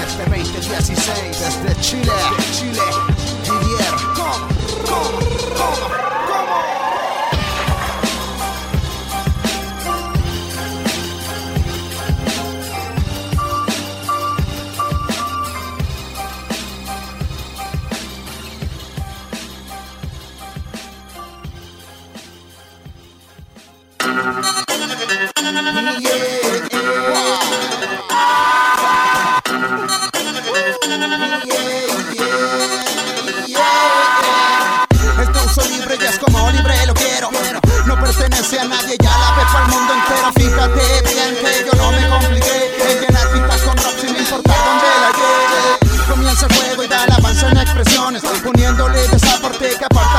En este 2016 desde Chile. Chile. Didier. Con, con. Expresiones. Poniéndole de esa parte que aparta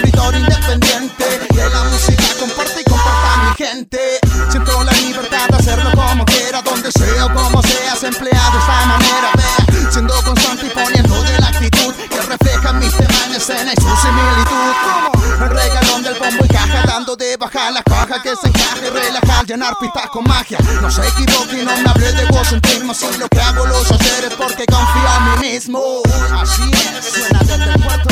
escritor independiente. Que la música comparte y comporta a mi gente. Siento la libertad de hacerlo como quiera, donde sea o como seas empleado de esta manera. Vea, siendo constante y poniendo de la actitud que refleja mis temas en y su similitud. Como el regalón del bombo y caja, dando de baja la caja que se encaje relajar, llenar pistas con magia. No se equivoque y no me hable de egocentrismo. Si lo que hago lo sé hacer es porque confío en mí mismo. Así es, suena desde el puerto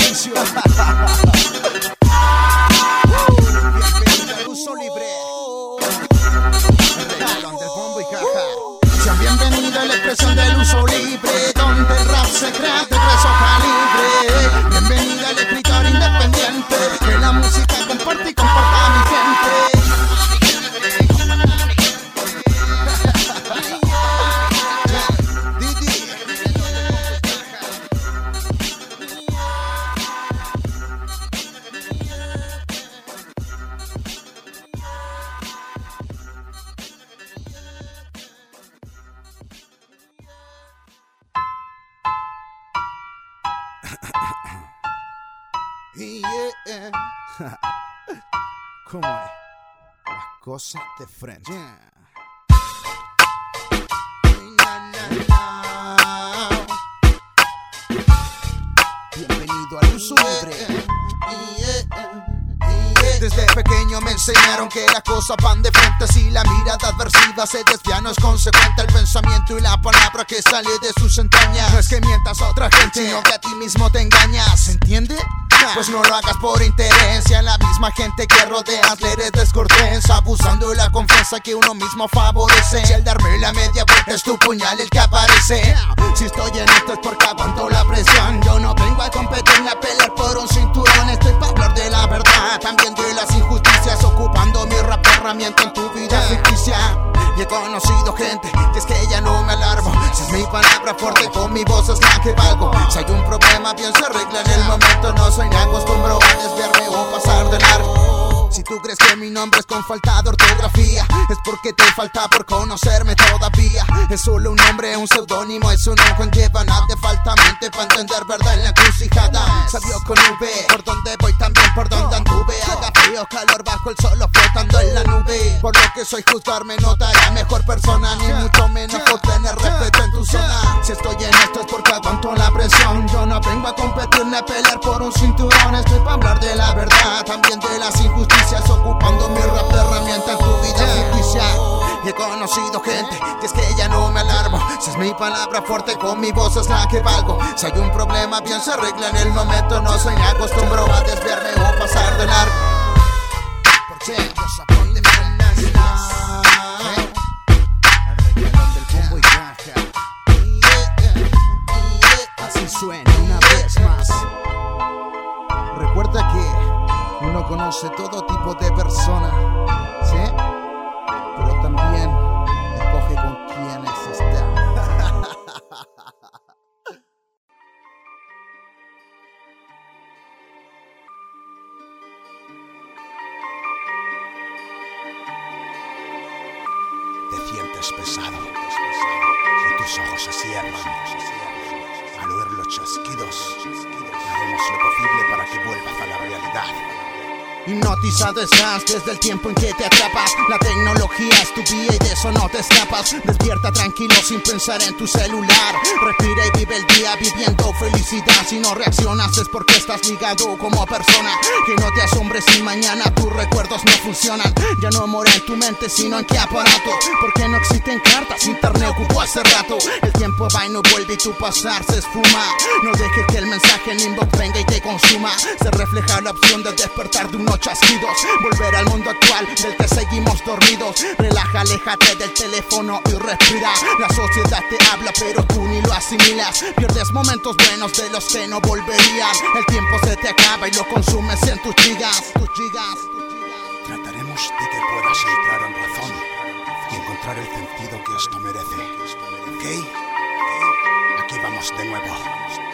Bienvenido al uso libre. Desde pequeño me enseñaron que las cosas van de frente Si la mirada adversiva se desvía no es consecuente El pensamiento y la palabra que sale de sus entrañas No es que mientas a otra gente, sino que a ti mismo te engañas ¿Se entiende? Pues no lo hagas por interés Y a la misma gente que rodeas le eres descortés Abusando de la confianza que uno mismo favorece. Si al darme la media vuelta es tu puñal el que aparece. Si estoy en esto es porque aguanto la presión. Yo no vengo a competir ni a pelear por un cinturón Estoy para hablar de la verdad, también de las injusticias Ocupando mi rap de herramienta en tu vida ficticia. Y he conocido gente que es que ya no me alarmo. Si es mi palabra fuerte con mi voz es la que valgo. Si hay un problema bien se arregla en el momento. No soy acostumbro a desviarme o pasar de largo. Si tú crees que mi nombre es con falta de ortografía Es porque te falta por conocerme todavía. Es solo un nombre, un seudónimo Eso no conlleva nada, te falta mente para entender verdad en la encrucijada. Salió con V, el sol o flotando en la nube. Por lo que soy juzgarme no te hará mejor persona Ni mucho menos por tener respeto en tu zona. Si estoy en esto es porque aguanto la presión. Yo no vengo a competir ni a pelear por un cinturón. Estoy para hablar de la verdad, también de las injusticias Ocupando mi rap de herramienta en tu vida ficticia. Y he conocido gente que es que ya no me alarmo. Si es mi palabra fuerte con mi voz es la que valgo. Si hay un problema bien se arregla en el momento. No soy ni acostumbro a desviarme o pasar de largo los sapón de del bombo y caja. Así suena una vez más. Recuerda que uno conoce todo tipo de personas, ¿sí? Pero también escoge con quienes está. Vuelvas a la realidad. Hipnotizado estás desde el tiempo en que te atrapas. La tecnología es tu vida y de eso no te escapas. Despierta tranquilo sin pensar en tu celular. Respira y vive el día viviendo felicidad. Si no reaccionas es porque estás ligado como persona. Que no te asombres si mañana tus recuerdos no funcionan. Ya no mora en tu mente, sino en qué aparato. Porque no existen cartas, internet ocupó hace rato. El tiempo va y no vuelve y tu pasar se esfuma. No dejes que el mensaje en inbox venga y te consuma. Se refleja la opción de despertar de un chasquidos. Volver al mundo actual del que seguimos dormidos. Relaja, aléjate del teléfono y respira. La sociedad te habla, pero tú ni lo asimilas. Pierdes momentos buenos de los que no volverían. El tiempo se te acaba y lo consumes en tus gigas. Tus gigas. Trataremos de que puedas entrar en razón y encontrar el sentido que esto merece. ¿Ok? Aquí vamos de nuevo.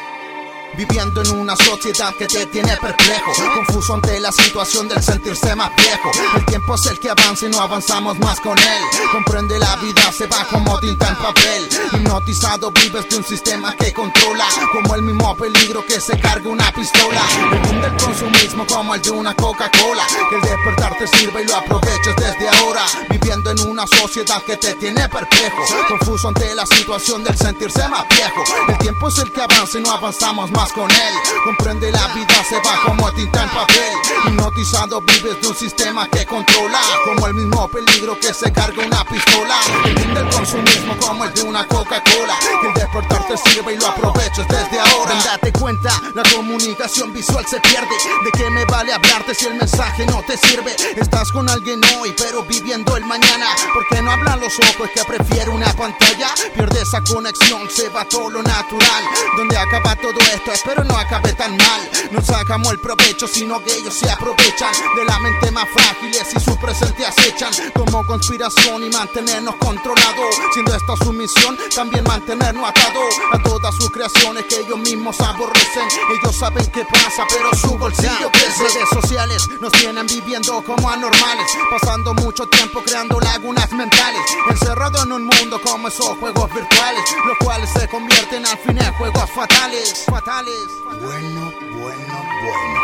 Viviendo en una sociedad que te tiene perplejo. Confuso ante la situación del sentirse más viejo. El tiempo es el que avanza y no avanzamos más con él. Comprende la vida se va como tinta en papel. Hipnotizado vives de un sistema que controla. Como el mismo peligro que se carga una pistola. El del consumismo como el de una Coca-Cola. Que el despertar te sirve y lo aproveches desde ahora. Viviendo en una sociedad que te tiene perplejo. Confuso ante la situación del sentirse más viejo. El tiempo es el que avanza y no avanzamos más con él. Comprende la vida, se va como tinta en papel. Hipnotizado vives de un sistema que controla. Como el mismo peligro que se carga una pistola. El consumismo como el de una Coca-Cola. El despertar te sirve y lo aproveches desde ahora. Date cuenta, la comunicación visual se pierde. ¿De qué me vale hablarte si el mensaje no te sirve? Estás con alguien hoy, pero viviendo el mañana. ¿Por qué no hablan los ojos que prefiero una pantalla? Pierde esa conexión, se va todo lo natural. Donde acaba todo esto pero no acabe tan mal. No sacamos el provecho, sino que ellos se aprovechan de la mente más frágiles y su presente acechan como conspiración y mantenernos controlados. Siendo esta su misión, también mantenernos atados a todas sus creaciones que ellos mismos aborrecen. Ellos saben qué pasa, pero su bolsillo crece. Redes sociales nos tienen viviendo como anormales, pasando mucho tiempo creando lagunas mentales, encerrado en un mundo como esos juegos virtuales, los cuales se convierten al fin en juegos fatales. fatales. Bueno, bueno, bueno.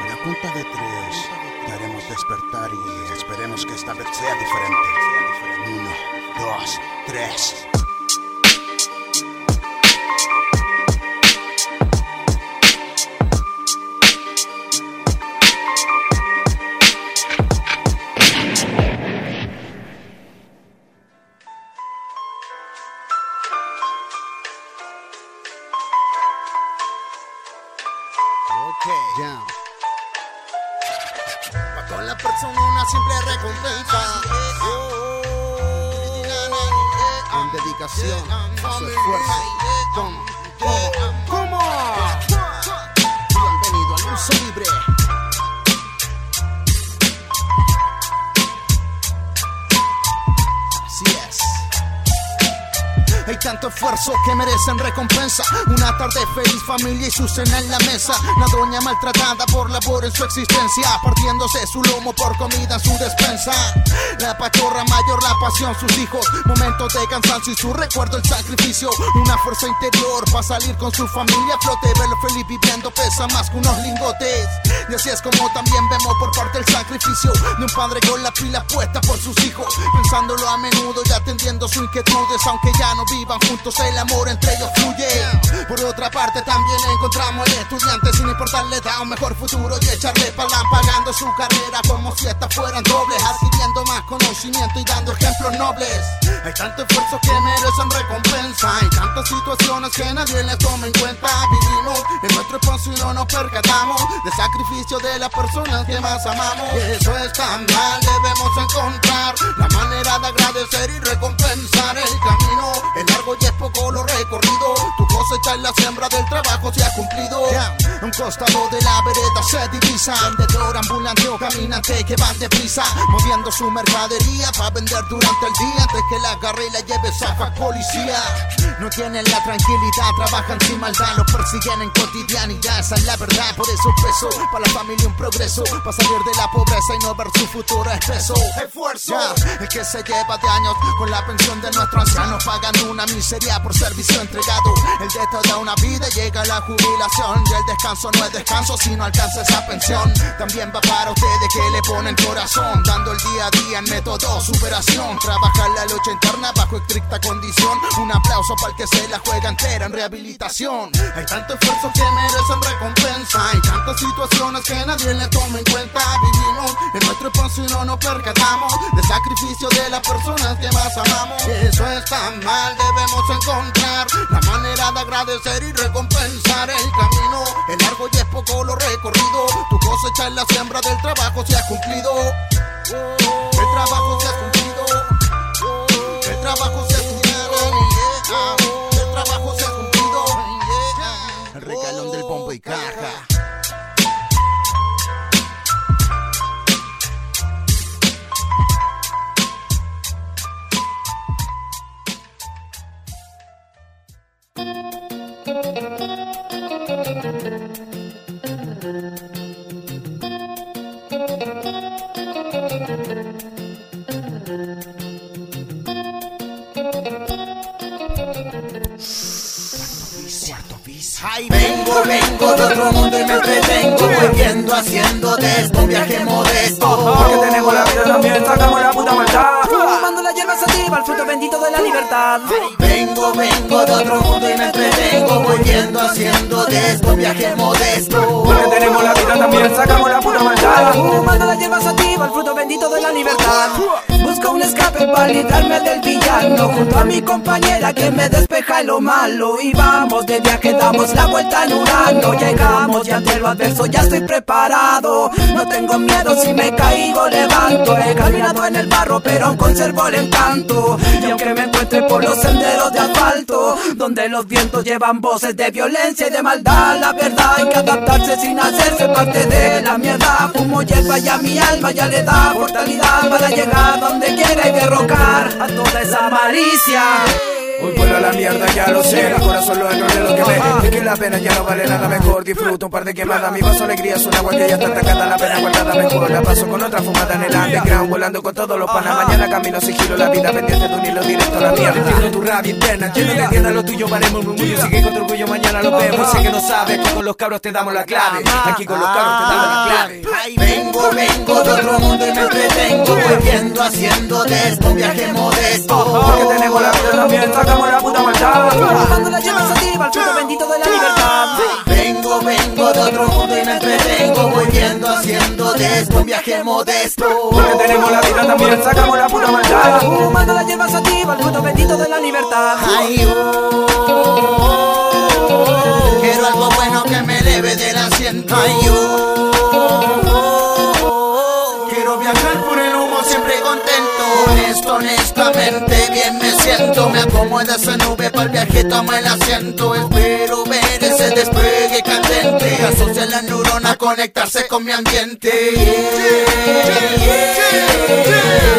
A la cuenta de tres te haremos despertar y esperemos que esta vez sea diferente. Uno, dos, tres. Merecen recompensa. Una tarde feliz, familia y su cena en la mesa. La doña maltratada por labor en su existencia, partiéndose su lomo por comida en su despensa. La pachorra mayor, la pasión, sus hijos. Momentos de cansancio y su recuerdo, el sacrificio. Una fuerza interior para salir con su familia a flote. Verlo feliz viviendo pesa más que unos lingotes. Y así es como también vemos por parte el sacrificio de un padre con la pila puesta por sus hijos. Pensándolo a menudo y atendiendo sus inquietudes, aunque ya no vivan juntos el amor entre ellos fluye. Por otra parte también encontramos al estudiante sin importarle da un mejor futuro y echarle palan pagando su carrera como si estas fueran dobles, adquiriendo más conocimiento y dando ejemplos nobles. Hay tanto esfuerzo que merecen recompensa, hay tantas situaciones que nadie les toma en cuenta. Vivimos en nuestro espacio y no nos percatamos del sacrificio de las personas que más amamos. Eso es tan mal, debemos encontrar la manera recorrido. Divisa. Vendedor ambulante o caminante que van deprisa, moviendo su mercadería para vender durante el día antes que la agarre y la lleve a policía. No tienen la tranquilidad, trabajan sin maldad, los persiguen en cotidianidad, esa es la verdad. Por eso peso, para la familia un progreso, para salir de la pobreza y no ver su futuro espeso. Esfuerzo, el que se lleva de años con la pensión de nuestros ancianos, pagando una miseria por servicio entregado. El de toda una vida llega la jubilación y el descanso no es descanso si no alcanza esa pensión. También va para ustedes que le ponen corazón, dando el día a día en método superación. Trabajar la lucha interna bajo estricta condición. Un aplauso para el que se la juega entera en rehabilitación. Hay tanto esfuerzo que merecen recompensa. Hay tantas situaciones que nadie le toma en cuenta. Vivimos en nuestro espacio y no nos percatamos del sacrificio de las personas que más amamos. Eso está mal, debemos encontrar la manera de agradecer y recompensar el camino. El largo y es poco lo recorrido. Cosecha es la siembra del trabajo se ha cumplido. El trabajo se ha cumplido. El trabajo se ha cumplido. El trabajo se ha cumplido. El regalón del bombo y caja. Vengo, vengo de otro mundo y me entretengo Volviendo, haciendo de esto un viaje modesto. Porque tenemos la vida también, sacamos la puta maldad. Fumando la hierba sativa, el fruto bendito de la libertad. Vengo, vengo de otro mundo y me entretengo Volviendo, haciendo de esto un viaje modesto. Porque tenemos la vida también, sacamos la puta maldad. Fumando la hierba sativa, el fruto bendito de la libertad Busco un escape para librarme del villano. Junto a mi compañera que me despeja lo malo. Y vamos de viaje, damos la vuelta en Urano. Llegamos ya ante lo adverso, ya estoy preparado. No tengo miedo, si me caigo levanto. He caminado en el barro pero aún conservo el encanto. Y aunque me encuentre por los senderos de asfalto Donde los vientos llevan voces de violencia y de maldad La verdad hay que adaptarse sin hacerse parte de la mierda. Fumo hierba y a mi alma ya le da fortalidad Para llegar donde quiera y derrocar a toda esa malicia Hoy vuelo a la mierda, ya lo sé. Mi corazón lo es lo que ve. Es que la pena ya no vale nada mejor. Disfruto un par de quemadas. Mi vaso alegría es un agua que ya está atacada. La pena guardada mejor. La paso con otra fumada en el underground. Volando con todos los panas. Mañana camino sigilo. La vida pendiente de un hilo directo a la mierda. Entiendo tu rabia interna. Lleno de tienda lo tuyo. Varemos murmullo. Sigue con tu orgullo. Mañana lo vemos. Sé que no sabes que con los cabros te damos la clave. Aquí con los cabros te damos la clave. Vengo, vengo de otro mundo y me entretengo Volviendo, haciendo de esto un viaje modesto Porque tenemos la vida también. Sacamos la puta maldad. Fumando la llama sativa. El fruto bendito de la libertad. Vengo, vengo de otro mundo y me entretengo Volviendo, haciendo de esto un viaje modesto Porque tenemos la vida también, sacamos la pura maldad Fumando la hierba sativa, el fruto bendito de la libertad Ay, oh, quiero algo bueno que me eleve del asiento. Ay, oh, quiero viajar por el humo siempre contento. Honesto, honestamente, siento. Me acomoda esa nube para el viaje, toma el asiento. Espero ver ese despegue candente. Asocia la neurona, conectarse con mi ambiente.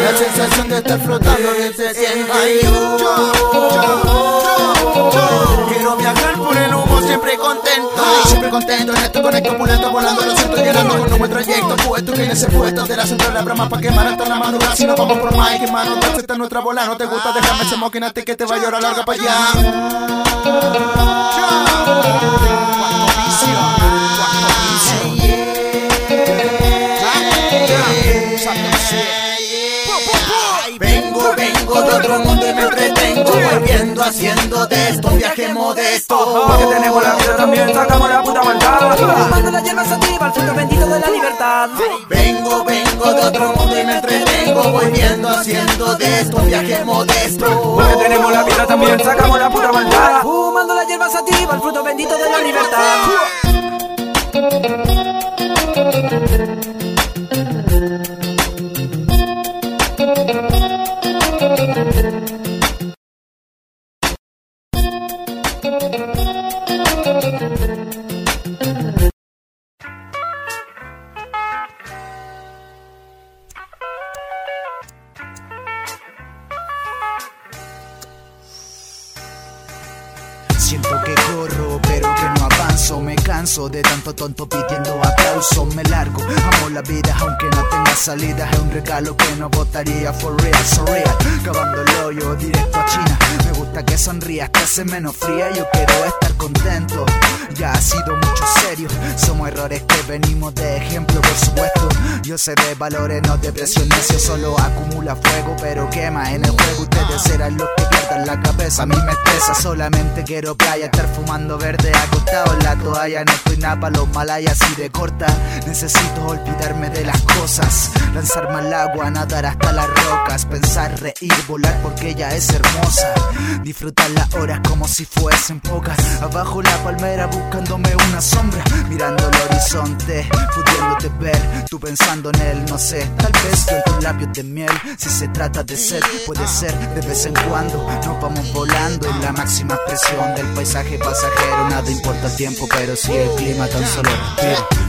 La sensación de estar flotando se siente. Contento, en esto conecto, pulento, volando Lo siento llegando con un buen trayecto. Puesto que en ese puesto de la central la brama Pa' quemar hasta la madrugada. Si no vamos por Mike, hermano, dulce está nuestra bola. No te gusta, déjame ese mocking a ti que te va a llorar larga pa' allá. Vengo, vengo de otro mundo y me entretengo Haciendo de esto un viaje modesto. Porque tenemos la vida también, sacamos la puta maldad. Fumando la hierba sativa, el fruto bendito de la libertad. Vengo, vengo de otro mundo y me entretengo Volviendo, haciendo de esto un viaje modesto. Porque tenemos la vida también, sacamos la pura maldad. Fumando la hierba sativa, el fruto bendito de la libertad de ejemplo, por supuesto. Yo sé de valores, no de presión. solo acumula fuego, pero quema en el juego. Ustedes serán los que pierdan la cabeza. A mí me estresa, solamente quiero playa. Estar fumando verde acostado en la toalla. No estoy nada para los malayas y de corta. Necesito olvidarme de las cosas. Lanzarme al agua, nadar hasta las rocas. Pensar, reír, volar porque ella es hermosa. Disfrutar las horas como si fuesen pocas. Abajo la palmera buscándome una sombra. Mirando el horizonte, pudiéndote ver. Tú pensando en él, no sé. Tal vez yo en tus labios de miel. Si se trata de ser, puede ser de vez en cuando. Nos vamos volando en la máxima expresión del paisaje pasajero. Nada importa el tiempo, pero si el clima tan solo.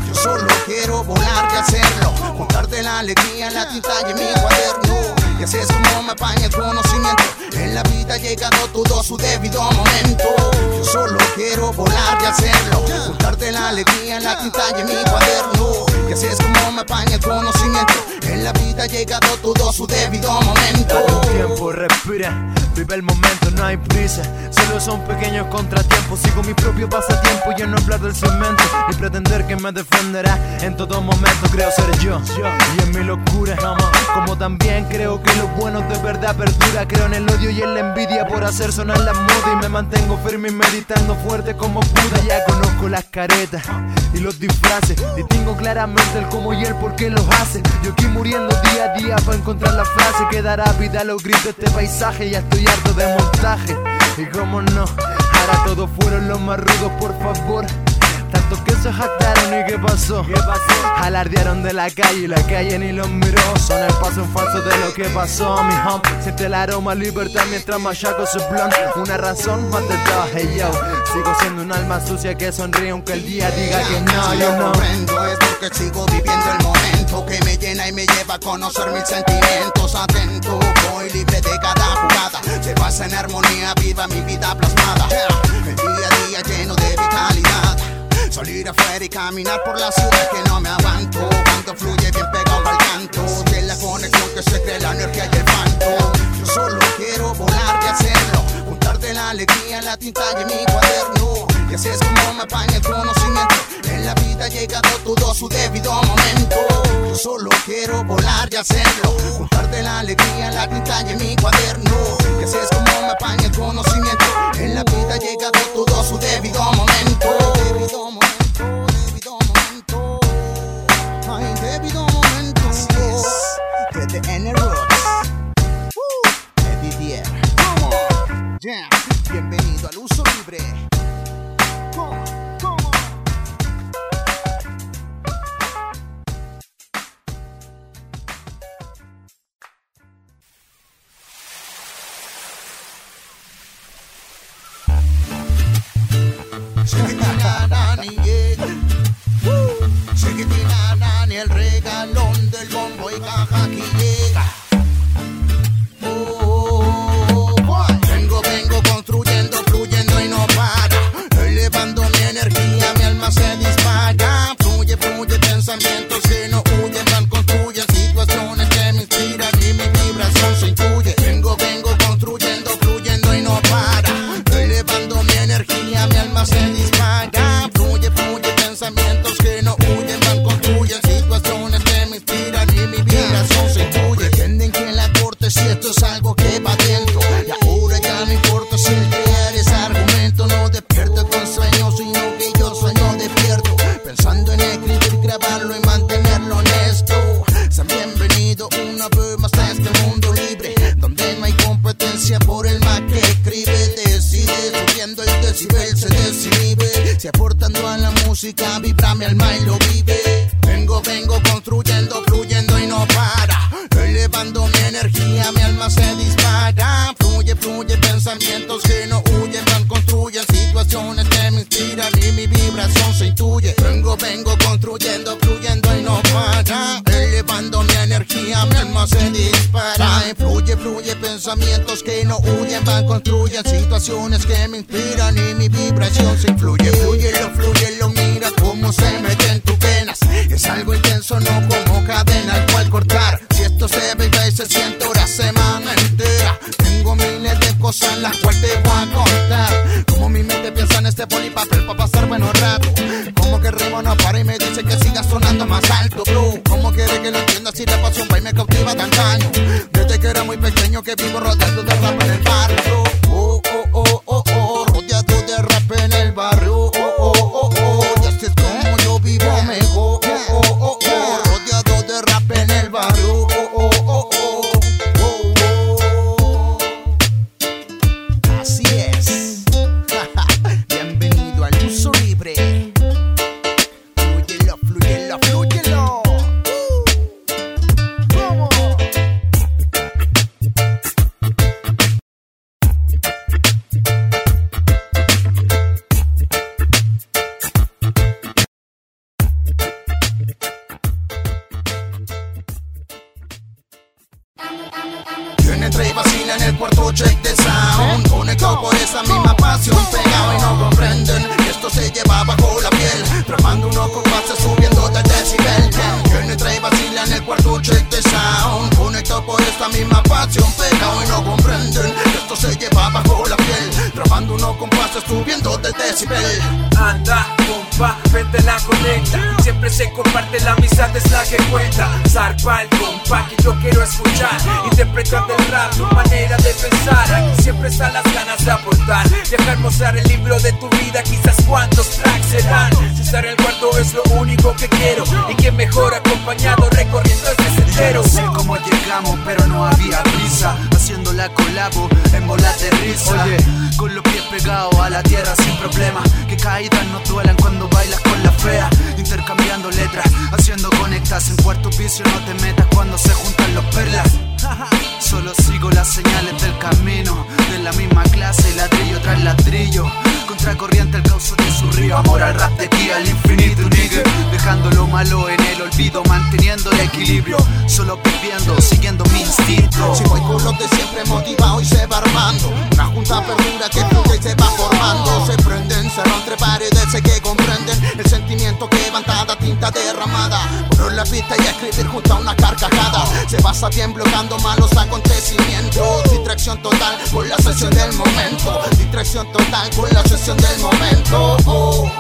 Yo solo quiero volar y hacerlo. Contarte la alegría, la tinta y en mi cuaderno. Y así es como me apaña el conocimiento. En la vida ha llegado todo su debido momento. Yo solo quiero volar y hacerlo. Contarte la alegría, la tinta y en mi cuaderno. Y así es como me apaña el conocimiento. En la vida ha llegado todo su debido momento. Dale tiempo, respira, vive el momento, no hay prisa. Solo son pequeños contratiempos. Sigo mi propio pasatiempo y no hablar del cemento. Y pretender que me defenderá en todo momento. Creo ser yo, y en mi locura. Como también creo que lo bueno de verdad perdura. Creo en el odio y en la envidia por hacer sonar la moda. Y me mantengo firme y meditando fuerte como puda. Ya conozco las caretas y los disfraces. Distingo claramente el cómo y el por qué los hace. Yo aquí muriendo día a día para encontrar la frase que dará vida a los gritos de este paisaje. Ya estoy harto de montaje. Y como no, ahora todos fueron los más rudos, por favor. Tanto que se jactaron y qué pasó. ¿Qué pasó? Alardearon de la calle y la calle ni los miró. Son el paso en falso de lo que pasó, mi home. Siente el aroma libertad mientras machaco su plan. Una razón más de hey yo. Sigo siendo un alma sucia que sonríe aunque el día diga que no, yo no. es porque sigo viviendo el momento que me llena y me lleva a conocer mis sentimientos. Atento, voy libre de cada jugada. Se basa en armonía, viva mi vida plasmada. El día a día lleno de vitalidad. Salir afuera y caminar por la ciudad que no me aguanto. Cuando fluye bien pegado al canto. De la conexión que se cree la energía y el fanto. Yo solo quiero volar y hacerlo. Juntarte la alegría, la tinta y mi cuaderno. Y así es como me apaña el conocimiento. En la vida ha llegado todo su debido momento. Yo solo quiero volar y hacerlo. Juntarte la alegría, la tinta y mi cuaderno. Y así es como me apaña el conocimiento. En la vida ha llegado todo su. Debido momento, Yeah. Bienvenido al uso libre. Come come. Woo. Chiquitina Nani, el regalón del bombo y caja aquí llega. Situaciones que me inspiran y mi vibración se influye. Fluye, lo fluye, lo mira cómo se mete en tus venas. Es algo intenso, no como cadena al cual cortar. Si esto se ve y se siente una semana entera. Tengo miles de cosas en las cuales te voy a contar. Como mi mente piensa en este polipapel para pasar buenos ratos. Como que ritmo no para y me dice que siga sonando más alto, en el cuarto es lo único que quiero. Y que mejor acompañado recorriendo este sendero. No sé cómo llegamos, pero no había prisa. Haciendo la colabo en bola de risa. Con los pies pegados a la tierra sin problema. Que caídas no duelan cuando bailas con la fea. Intercambiando letras, haciendo conectas. En cuarto piso no te metas cuando se juntan los perlas. Solo sigo las señales del camino. De la misma clase, ladrillo tras ladrillo. Contracorriente el cauce de su río. Amor al rap de aquí al infinito, nigga. Dejando lo malo en el olvido, manteniendo el equilibrio. Solo viviendo, siguiendo mi instinto. Si voy con los de siempre motivado y se va armando Una junta perdura que fluye y se va formando Se prenden, se entre paredes, sé que comprenden El sentimiento que levantada, tinta derramada Por la pista y escribir junto a una carcajada Se pasa bien bloqueando malos acontecimientos. Distracción total con la sesión del momento. Distracción total con la sesión del momento. Oh,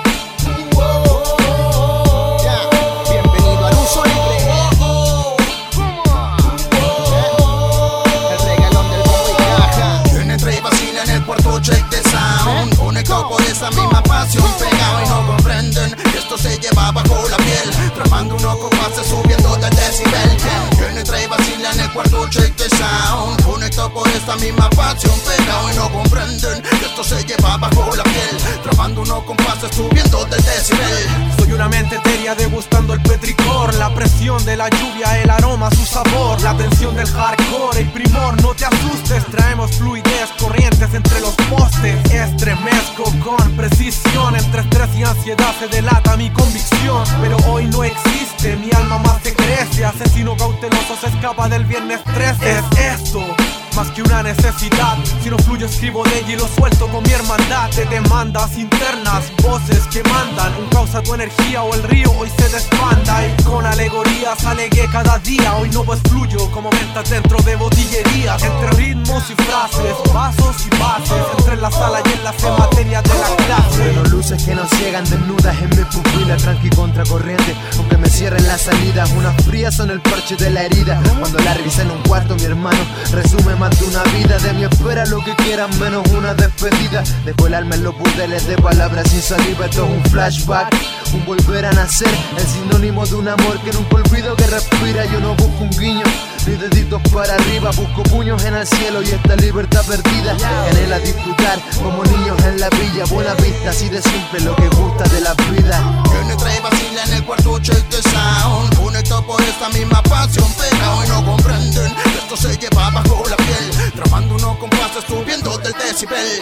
Conectado por esa misma pasión. Pegado y no comprenden que esto se lleva bajo la piel. Tramando unos compases subiendo del decibel. Viene entre y vacila en el cuarto check de sound. Conectado por esta misma pasión. Pegado y no comprenden que esto se lleva bajo la piel. Tramando unos compases subiendo del decibel. Soy una mente etérea degustando el petricor La presión de la lluvia, el aroma, su sabor La tensión del hardcore, el primor, no te asustes Traemos fluidez, corrientes entre los postes Estremezco con precisión Entre estrés y ansiedad se delata mi convicción. Pero hoy no existe, mi alma más se crece. Asesino cauteloso se escapa del viernes 13 Es esto más que una necesidad. Si no fluyo, escribo de ella y lo suelto con mi hermandad. De demandas internas, voces que mandan. Un causa tu energía o el río hoy se desbanda. Y con alegorías alegué cada día. Hoy no pues fluyo como ventas dentro de botillerías. Entre ritmos y frases, pasos y bases. Entre la sala y en la materia de la clase. Bueno, luces que nos ciegan desnudas en mi pupila, tranqui contracorriente, aunque me cierren las salidas, unas frías son el parche de la herida. Cuando la revisa en un cuarto, mi hermano resume más de una vida. De mi espera lo que quieran, menos una despedida. Dejo el alma en los burdeles de palabras sin saliva. Esto es un flashback, un volver a nacer. El sinónimo de un amor que nunca olvido que respira. Yo no busco un guiño, ni deditos para arriba. Busco puños en el cielo y esta libertad perdida. Anhela disfrutar como niños en la villa. Buena vista, así de simple lo que gusta de la vida. Trae vacila en el cuarto check de sound Conectado por esta misma pasión Pegado y no comprenden esto se lleva bajo la piel. Tramando unos compases subiendo del decibel